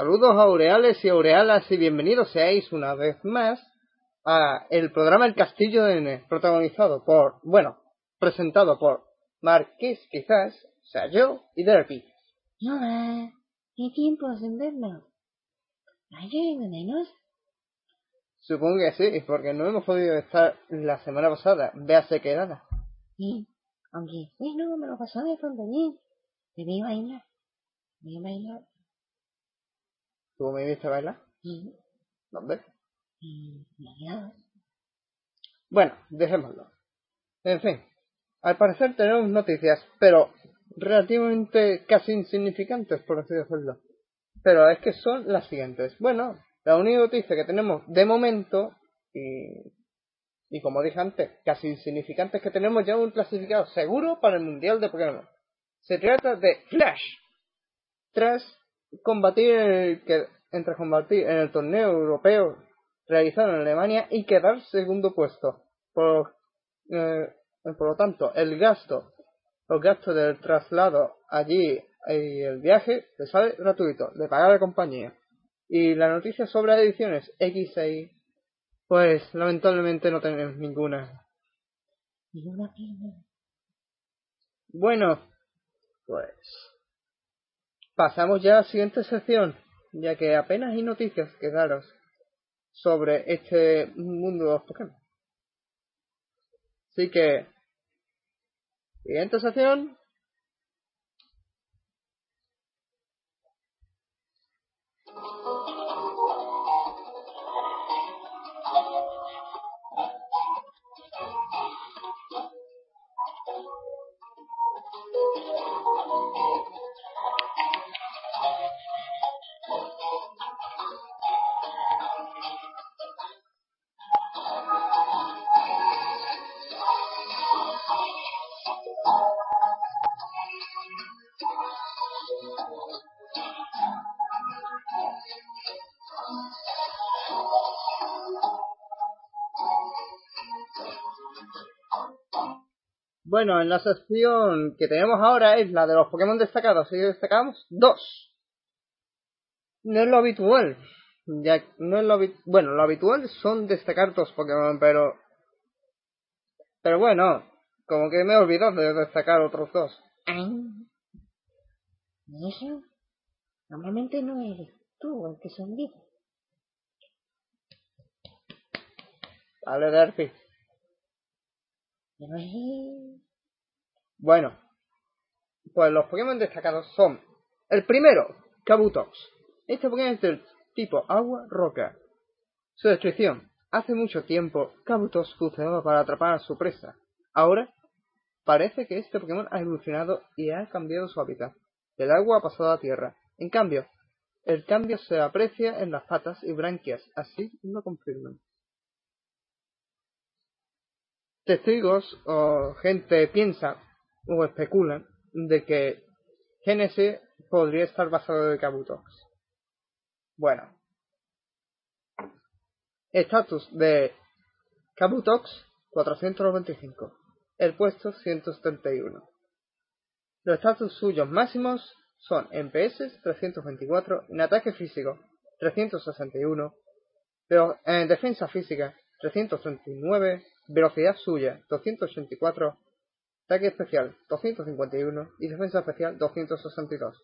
Saludos aureales y aurealas y bienvenidos seáis una vez más a el programa El Castillo de N, protagonizado por, bueno, presentado por Marqués quizás, o sea yo y Derpy. Hola, qué tiempo sin vernos. ¿Hay de menos? Supongo que sí, porque no hemos podido estar la semana pasada, véase quedada. Sí, aunque bueno, me lo pasó de fondo bien. Te vi bailar. Te vi bailar. ¿Tú me viste bailar? ¿Dónde? Y bailar. Bueno, dejémoslo. En fin, al parecer tenemos noticias, pero relativamente casi insignificantes, por así decirlo. Pero es que son las siguientes. Bueno, la única noticia que tenemos de momento, y, y como dije antes, casi insignificante, es que tenemos ya un clasificado seguro para el Mundial de Pokémon. Se trata de Flash. Tras combatir en el que, entre combatir en el torneo europeo realizado en Alemania y quedar segundo puesto. Por, eh, por lo tanto, el gasto, los gastos del traslado allí y el viaje le sale gratuito, de pagar la compañía. Y la noticia sobre ediciones X y pues lamentablemente no tenemos ninguna. Bueno, pues pasamos ya a la siguiente sección, ya que apenas hay noticias que daros sobre este mundo de los Pokémon. Así que, siguiente sección. Bueno, en la sección que tenemos ahora es la de los Pokémon destacados y destacamos dos. No es lo habitual. Ya no es lo bueno, lo habitual son destacar dos Pokémon, pero pero bueno, como que me he olvidado de destacar otros dos. Ay. ¿Y eso? Normalmente no eres tú el que sonríe. Vale, Derpy. Pero es... Bueno, pues los Pokémon destacados son el primero, Kabutox. Este Pokémon es del tipo agua-roca. Su descripción. Hace mucho tiempo, Kabutox funcionaba para atrapar a su presa. Ahora, parece que este Pokémon ha evolucionado y ha cambiado su hábitat. Del agua ha pasado a tierra. En cambio, el cambio se aprecia en las patas y branquias, así lo confirman. Testigos o gente piensa o especulan de que Genesis podría estar basado en Kabutox. Bueno. Estatus de Kabutox 495. El puesto 171. Los estatus suyos máximos son en PS 324, en ataque físico 361, pero en defensa física 339, velocidad suya 284, ataque especial 251 y defensa especial 262.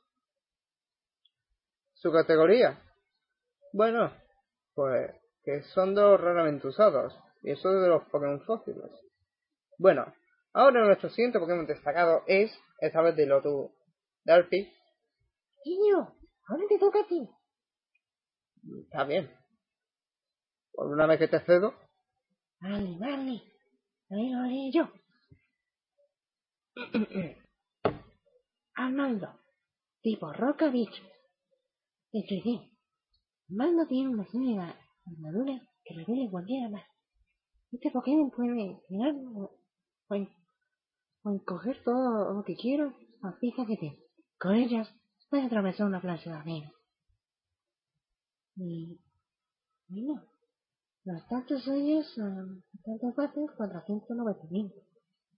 Su categoría, bueno, pues que son dos raramente usados, y eso de los Pokémon fósiles. Bueno, ahora nuestro siguiente Pokémon destacado es, esta vez de Lotu Darpy. Niño, ahora te toca a ti. Está bien. Por una vez que te cedo. Vale, vale. Ahí lo haré yo. Armando, tipo roca bicho. Descripción. Armando tiene una serie armadura que revela cualquier más. Este Pokémon puede tirar o, o encoger todo lo que quiera a fija que tiene. Con ellas puede atravesar una plaza de arena. Y bueno, los datos suyos son tanto fácil 495,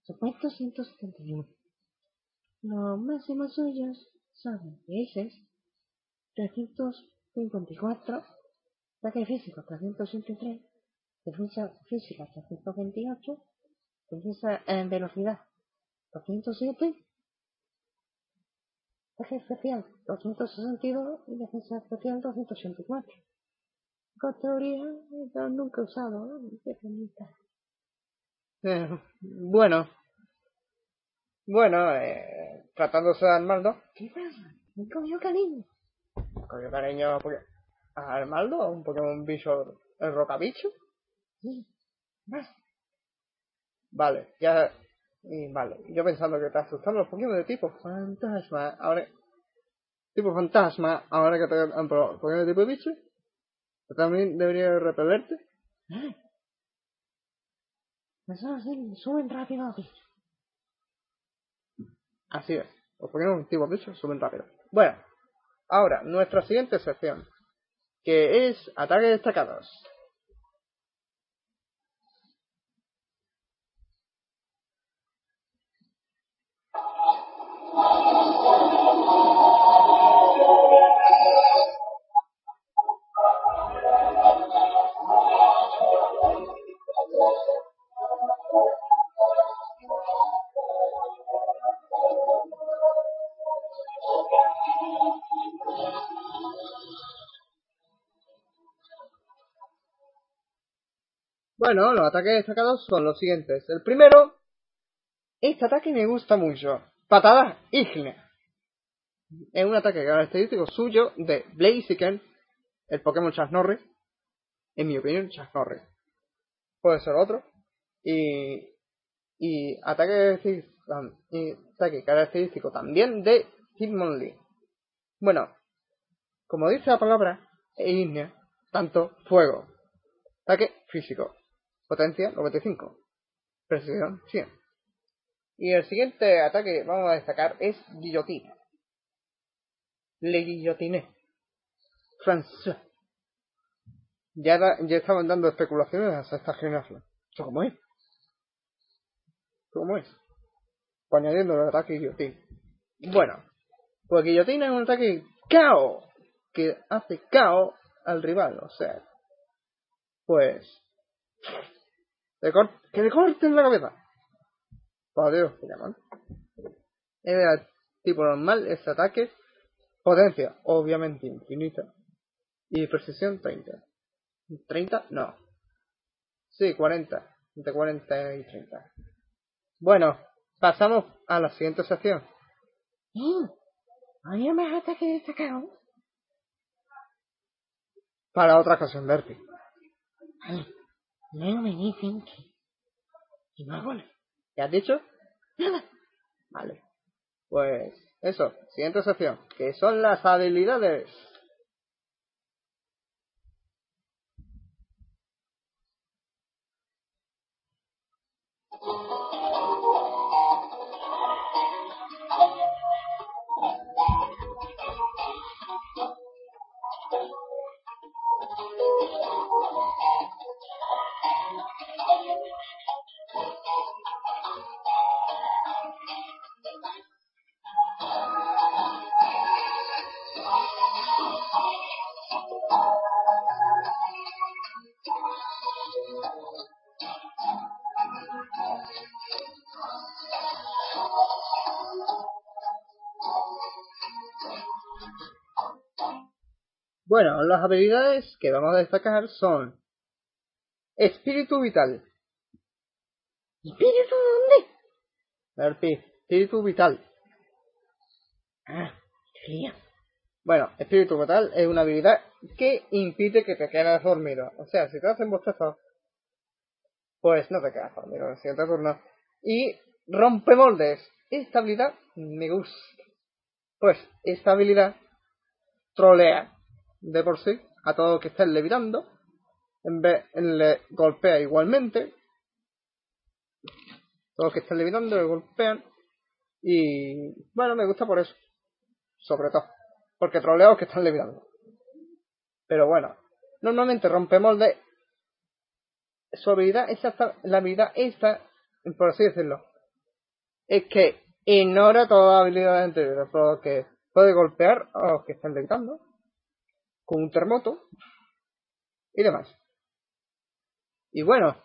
supuesto 171. Los máximos suyos son PS 354, ataque físico 383, defensa física 328, defensa en velocidad 207, ataque especial 262 y defensa especial 284. Categoría nunca usado, ¿no? Eh, bueno. Bueno, eh, tratándose de Armaldo. ¿Qué pasa? Me cogió cariño. Coño, cariño, porque a un Pokémon bicho, el rocabicho. Sí. Más. Vale, ya. Y vale, yo pensando que te asustan los Pokémon de tipo fantasma. Ahora. Tipo fantasma, ahora que te han probado Pokémon de tipo bicho. También debería repelerte. ¿Eh? Eso así, suben rápido aquí. Así es. Los Pokémon tipo bicho suben rápido. Bueno, ahora, nuestra siguiente sección. Que es ataques destacados. Bueno, los ataques destacados son los siguientes. El primero, este ataque me gusta mucho. Patada ígnea. Es un ataque característico suyo de Blaziken, el Pokémon Chasnorre. En mi opinión, Chasnorre. Puede ser otro. Y, y ataque, y ataque característico también de Hitmonlee. Bueno, como dice la palabra, ígnea, tanto fuego. Ataque físico. Potencia 95. Precisión 100. Y el siguiente ataque que vamos a destacar es guillotina. Le guillotiné. François. Ya, da- ya estaban dando especulaciones a esta gimnasia. ¿Esto cómo es? ¿Cómo es? Pues añadiendo el ataque guillotina. Bueno, pues guillotina es un ataque KO. Que hace KO al rival. O sea, pues le que le corten la cabeza. Por Dios. Es tipo normal este ataque. Potencia, obviamente infinita. Y precisión 30. 30, no. Sí, 40. Entre 40 y 30. Bueno, pasamos a la siguiente sección. ¿Eh? ¿Había más ataques destacados? Para otra ocasión, Bertie. Luego me dicen que... Y más goles. ¿Qué has dicho? Nada. Vale. Pues eso, siguiente sección, que son las habilidades. Bueno, las habilidades que vamos a destacar son Espíritu Vital. ¿Espíritu dónde? Espíritu Vital. Ah, qué Bueno, Espíritu Vital es una habilidad que impide que te quedes dormido. O sea, si te hacen bostezo, pues no te quedas dormido en el siguiente turno. Y rompe moldes. Esta habilidad me gusta. Pues esta habilidad trolea de por sí a todo lo que estén levitando. En vez le golpea igualmente. Todos que estén levitando le golpean. Y bueno, me gusta por eso. Sobre todo. Porque los que están levitando. Pero bueno, normalmente rompe moldes. Su habilidad, esa, la habilidad esta, por así decirlo, es que ignora todas las habilidades anteriores, por lo que puede golpear a los que están levitando con un terremoto y demás. Y bueno,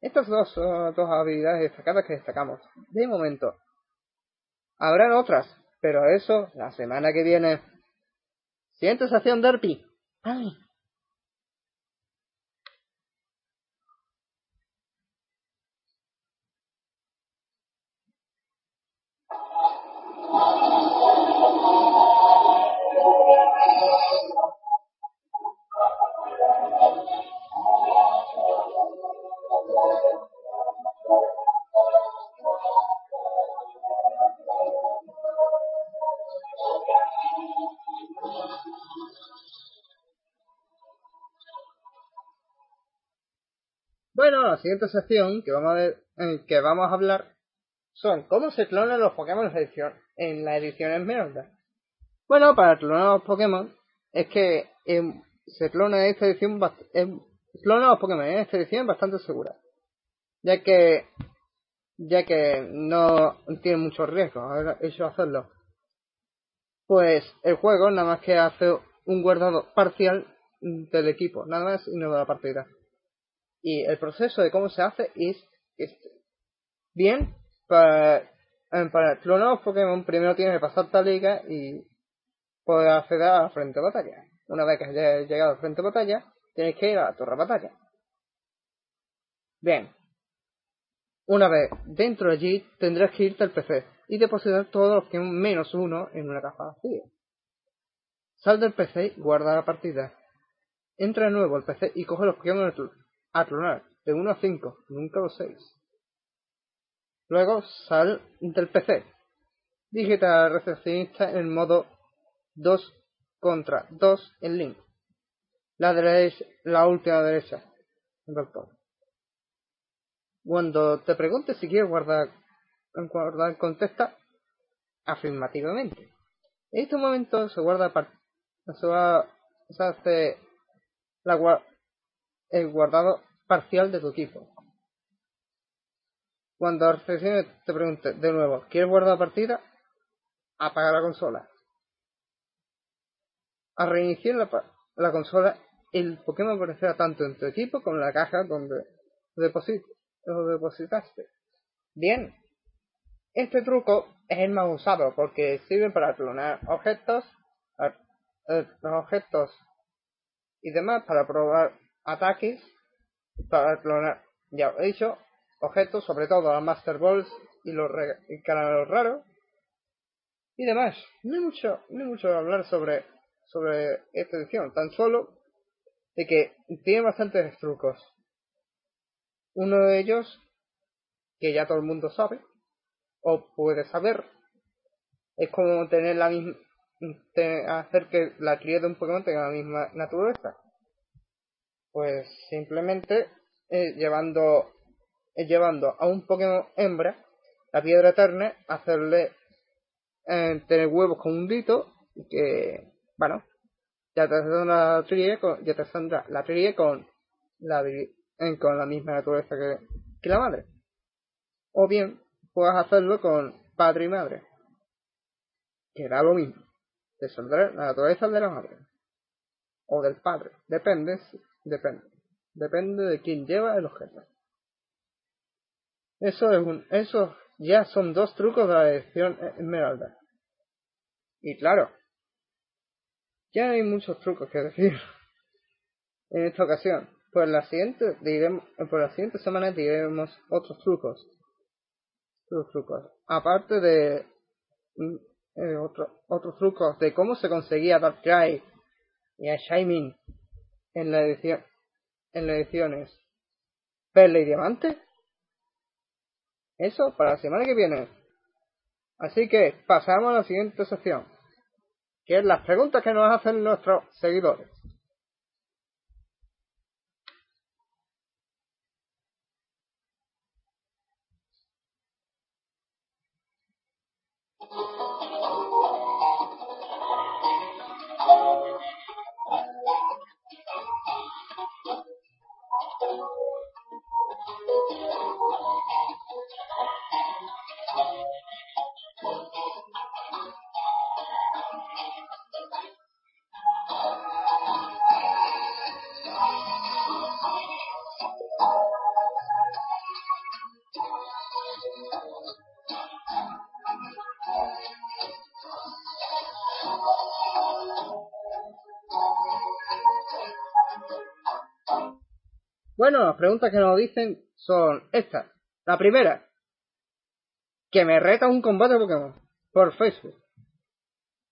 estas dos son dos habilidades destacadas que destacamos. De momento. Habrán otras, pero eso la semana que viene. Siguiente sección Derpy. Ay. Siguiente sección que vamos a ver, en que vamos a hablar son cómo se clonan los Pokémon en, la edición Esmeralda. Bueno, para clonar los Pokémon es que em, se clona esta edición em, clona los Pokémon en esta edición bastante segura, ya que ya que no tiene mucho riesgo hecho hacerlo. Pues el juego nada más que hace un guardado parcial del equipo, nada más y no de la partida. Y el proceso de cómo se hace es este. Bien, para, para clonar Pokémon primero tienes que pasar tal liga y poder acceder a la frente de batalla. Una vez que hayas llegado a frente de batalla, tienes que ir a la torre de batalla. Bien. Una vez dentro de allí, tendrás que irte al PC y depositar todos los Pokémon menos uno en una caja vacía. Sal del PC y guarda la partida. Entra de nuevo al PC y coge los Pokémon a de 1 a 5, nunca los 6. Luego sal del PC. Digita recepcionista en el modo 2 contra 2 en link. La derecha, la última derecha Cuando te pregunte si quieres guardar, guardar contesta afirmativamente. En este momento se guarda se, va, se hace el guardado parcial de tu equipo. Cuando la te pregunte de nuevo, ¿quieres guardar partida? Apaga la consola. Al reiniciar la, consola, el Pokémon aparecerá tanto en tu equipo como en la caja donde lo depositaste. Bien, este truco es el más usado porque sirve para clonar objetos, eh, objetos y demás para probar ataques para clonar, ya he dicho, objetos, sobre todo las Master Balls y los caramelos raros y demás. No hay mucho, no hay mucho que hablar sobre, sobre esta edición, tan solo de que tiene bastantes trucos. Uno de ellos, que ya todo el mundo sabe, o puede saber, es como tener la misma, hacer que la cría de un Pokémon tenga la misma naturaleza. Pues simplemente eh, llevando, eh, llevando a un Pokémon hembra, la piedra eterna, hacerle eh, tener huevos con un dito que, bueno, ya te saldrá la tríe con, ya la con la, con la misma naturaleza que, que la madre. O bien, puedes hacerlo con padre y madre, que da lo mismo. Te saldrá la naturaleza de la madre o del padre, depende Depende. Depende de quién lleva el objeto. Eso es un, eso ya son dos trucos de la edición Esmeralda. Y claro, ya hay muchos trucos que decir en esta ocasión. Por la siguiente, diremos, por las siguientes semanas diremos otros trucos. Otros trucos. Aparte de mm, eh, otro, otros trucos de cómo se conseguía Darkrai y a Shining en la edición en las ediciones Perla y Diamante. Eso para la semana que viene. Así que pasamos a la siguiente sección, que es las preguntas que nos hacen nuestros seguidores. Bueno, las preguntas que nos dicen son estas. La primera, que me reta un combate de Pokémon por Facebook.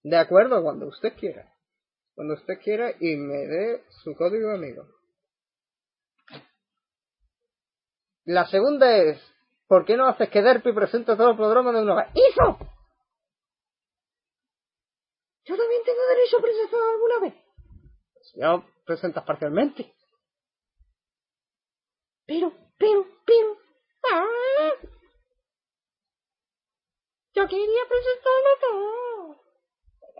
De acuerdo, cuando usted quiera. Cuando usted quiera y me dé su código amigo. La segunda es, ¿por qué no haces que Derpy presente todos los programas de una vez? ¡Hizo! Yo también tengo derecho a presentar alguna vez. Si no presentas parcialmente. Pero, pero, pero. ¡Ah! Yo quería presentarlo todo.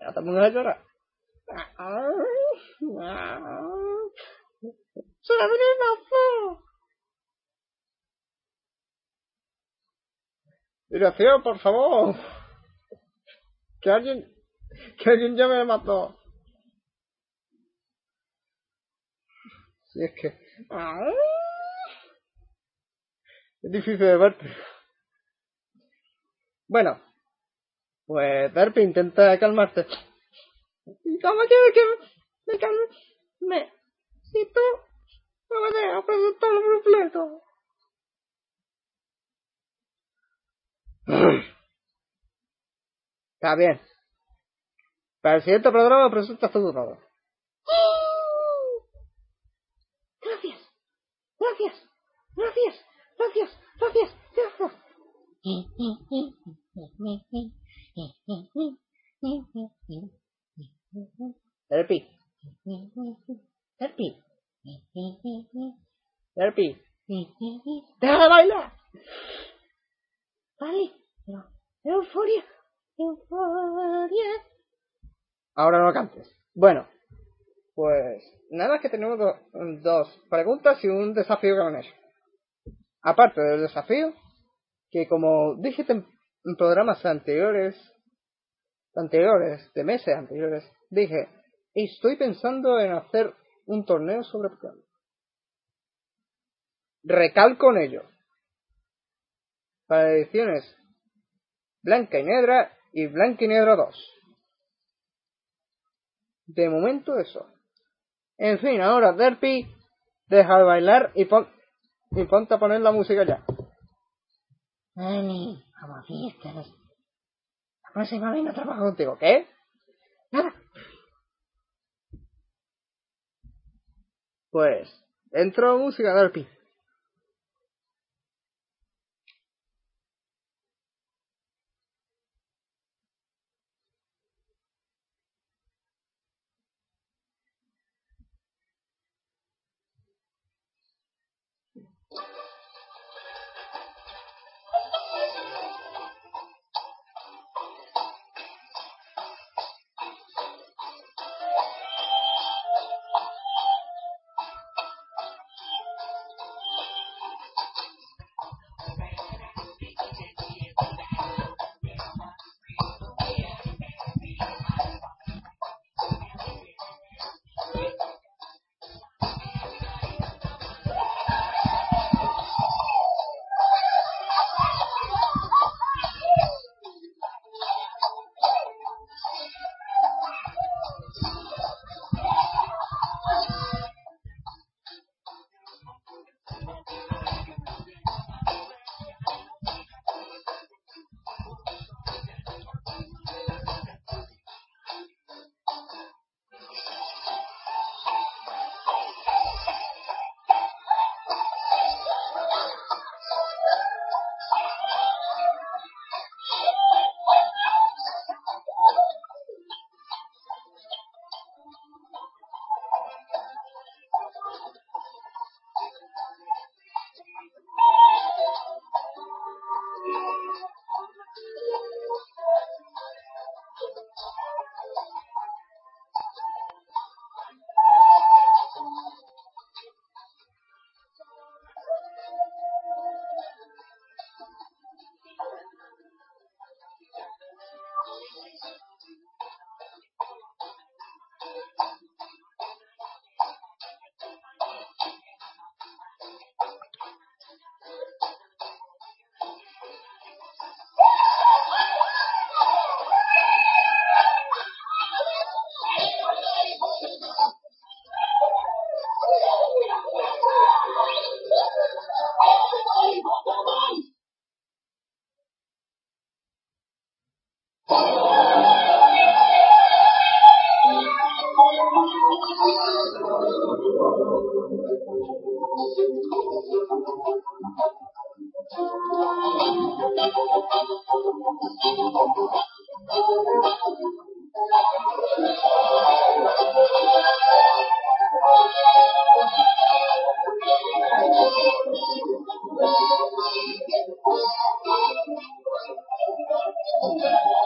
No te pongas a llorar. ¡Ah! ¡Será venenoso! Dirección, por favor. Que alguien, que alguien ya me mató. Si es que... ¡Ah! Es difícil de verte. Bueno, pues Derpy intenta calmarte. ¿Y cómo quieres que me calme? Me... Si tú no me dejas presentarlo completo. Está bien. Para el siguiente programa presentas todo todo. Gracias. Gracias. Gracias. Gracias. Gracias. Gracias. Derpy. Derpy. Derpy. ¡Deja de bailar! Vale. Euforia. Euforia. Ahora no cantes. Bueno, pues nada que tenemos do- dos preguntas y un desafío que me han hecho. Aparte del desafío, que como dije en, programas anteriores, anteriores, de meses anteriores, dije, estoy pensando en hacer un torneo sobre Pokémon. Recalco en ello. Para ediciones Blanca y Negra y Blanca y Negra 2. De momento eso. En fin, ahora Derpy, deja de bailar y, pon, y ponte a poner la música ya. Ani, como fiestas. La próxima vez no trabajo. Contigo, ¿qué? Nada. Pues, entro música Derpy.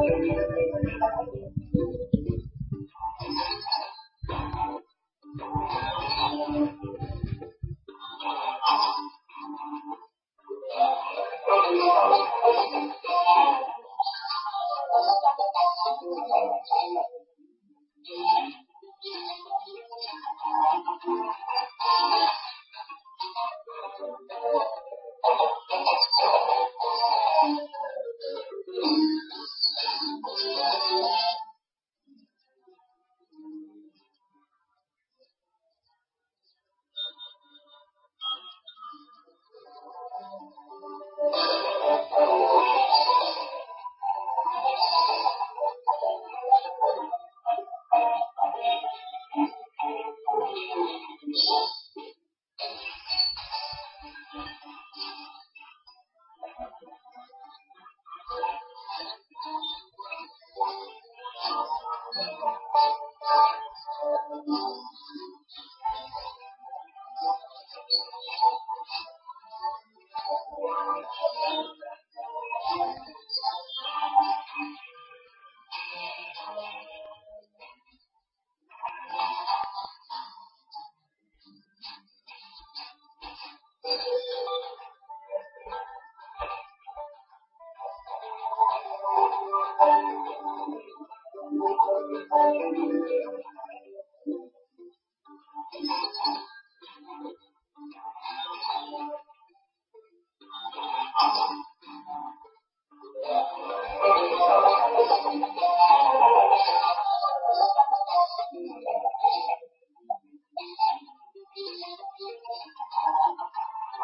Thank you.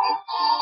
Thank you.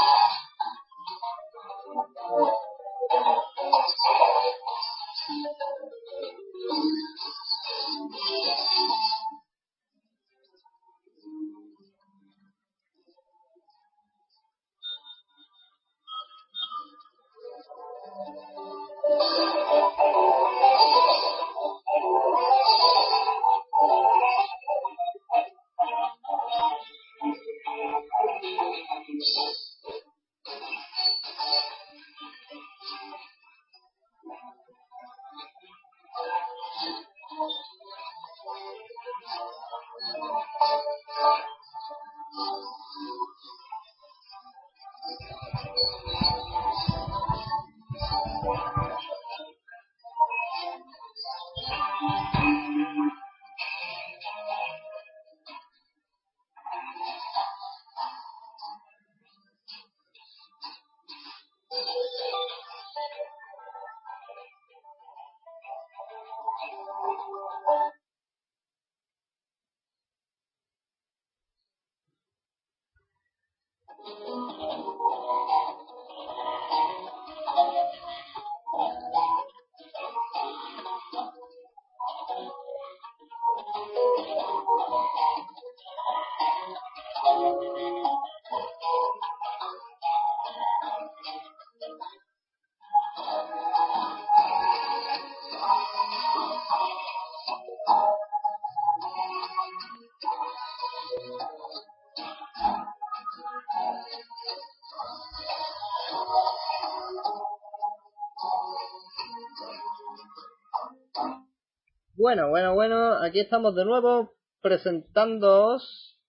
Bueno, bueno, bueno, aquí estamos de nuevo presentándoos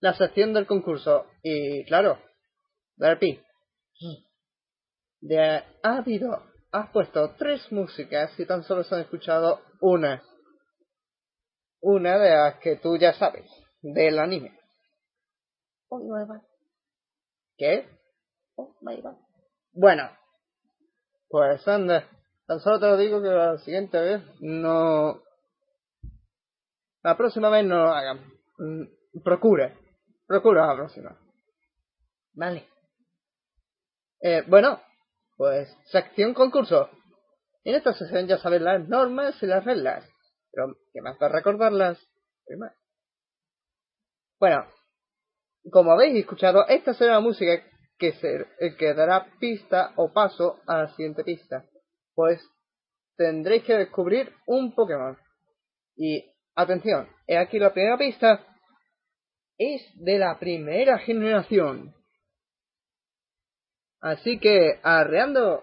la sección del concurso. Y claro, Derpy, de, ha habido, has puesto tres músicas y tan solo se han escuchado una. Una de las que tú ya sabes, del anime. Oh, nueva. ¿Qué? Oh, my God. Bueno, pues anda, tan solo te lo digo que la siguiente vez no... La próxima vez no lo hagan. Mm, Procure, procura la próxima. Vale. Eh, bueno, pues sección concurso. En esta sección ya sabes las normas y las reglas. Pero, ¿qué más para recordarlas? Bueno, como habéis escuchado, esta será la música que, se, eh, que dará pista o paso a la siguiente pista. Pues tendréis que descubrir un Pokémon. Y atención, he aquí la primera pista. Es de la primera generación. Así que, arreando.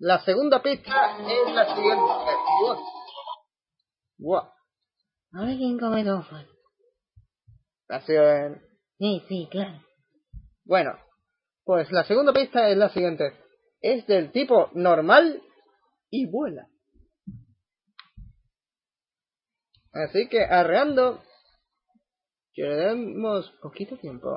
la segunda pista es la siguiente. Wow. Ahora quién come tofu. Ha sido en- Sí, sí, claro. Bueno, pues la segunda pista es la siguiente. Es del tipo normal y vuela. Así que arreando, queremos poquito tiempo.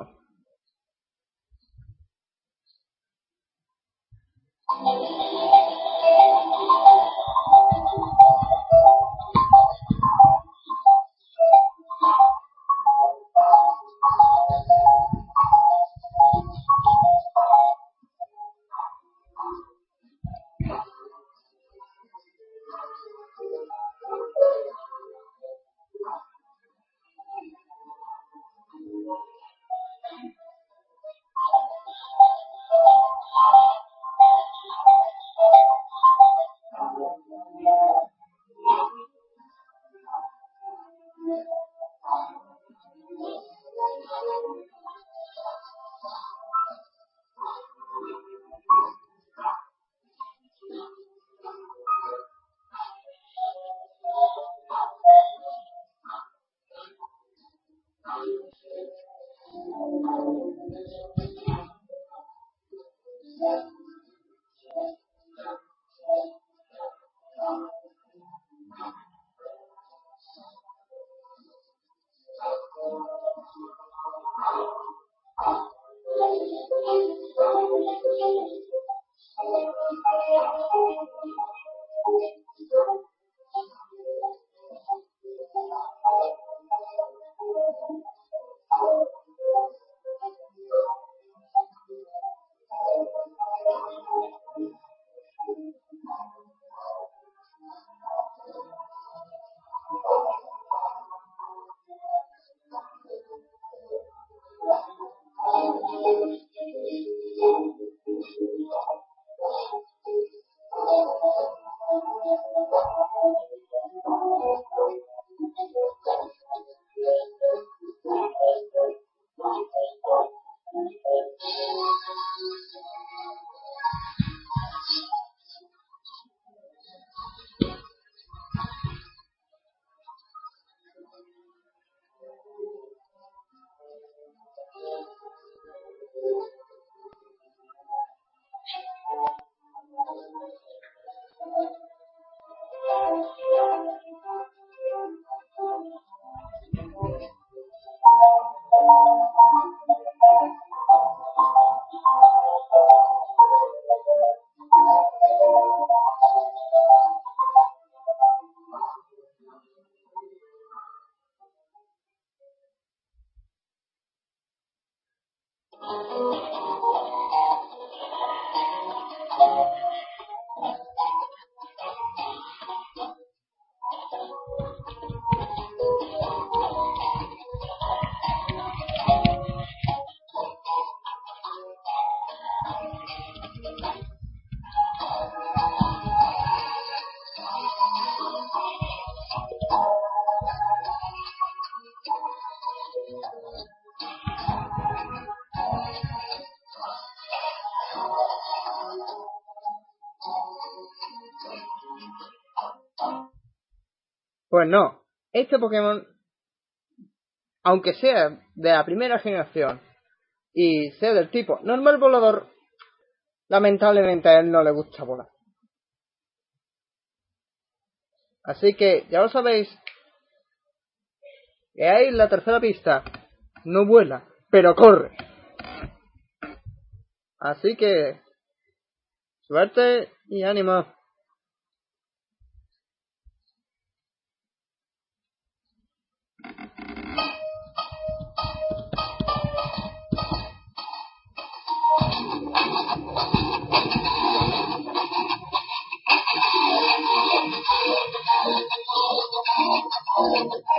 Pues no, este Pokémon, aunque sea de la primera generación y sea del tipo normal volador, lamentablemente a él no le gusta volar. Así que ya lo sabéis. Que ahí la tercera pista no vuela, pero corre. Así que suerte y ánimo.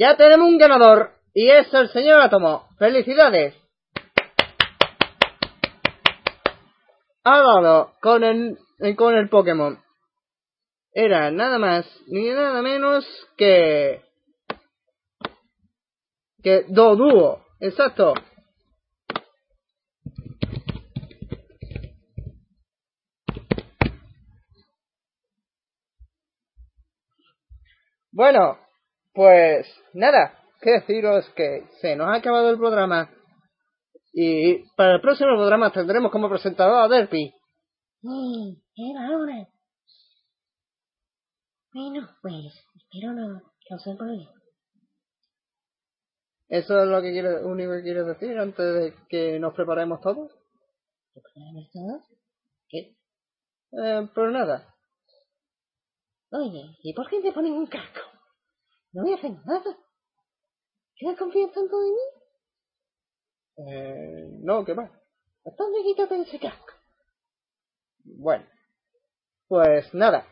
Ya tenemos un ganador y es el señor Átomo. ¡Felicidades! Ha dado con el, con el Pokémon. Era nada más ni nada menos que... Que Doduo. Exacto. Bueno, pues nada, que deciros que se nos ha acabado el programa y para el próximo programa tendremos como presentador a Derpy. Sí, era ahora. Bueno, pues espero no causar problemas. ¿Eso es lo que quiere, único que quieres decir antes de que nos preparemos todos? ¿Preparamos todos? ¿Qué? Eh, pues nada. Oye, ¿y por qué te ponen un casco? no voy a hacer nada. ¿Quieres confiar tanto en mí? Eh, no, ¿qué más? ¿Dónde quítate ese casco? Bueno, pues nada.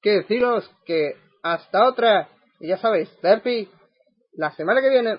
Que deciros que hasta otra, y ya sabéis, Derpy, la semana que viene.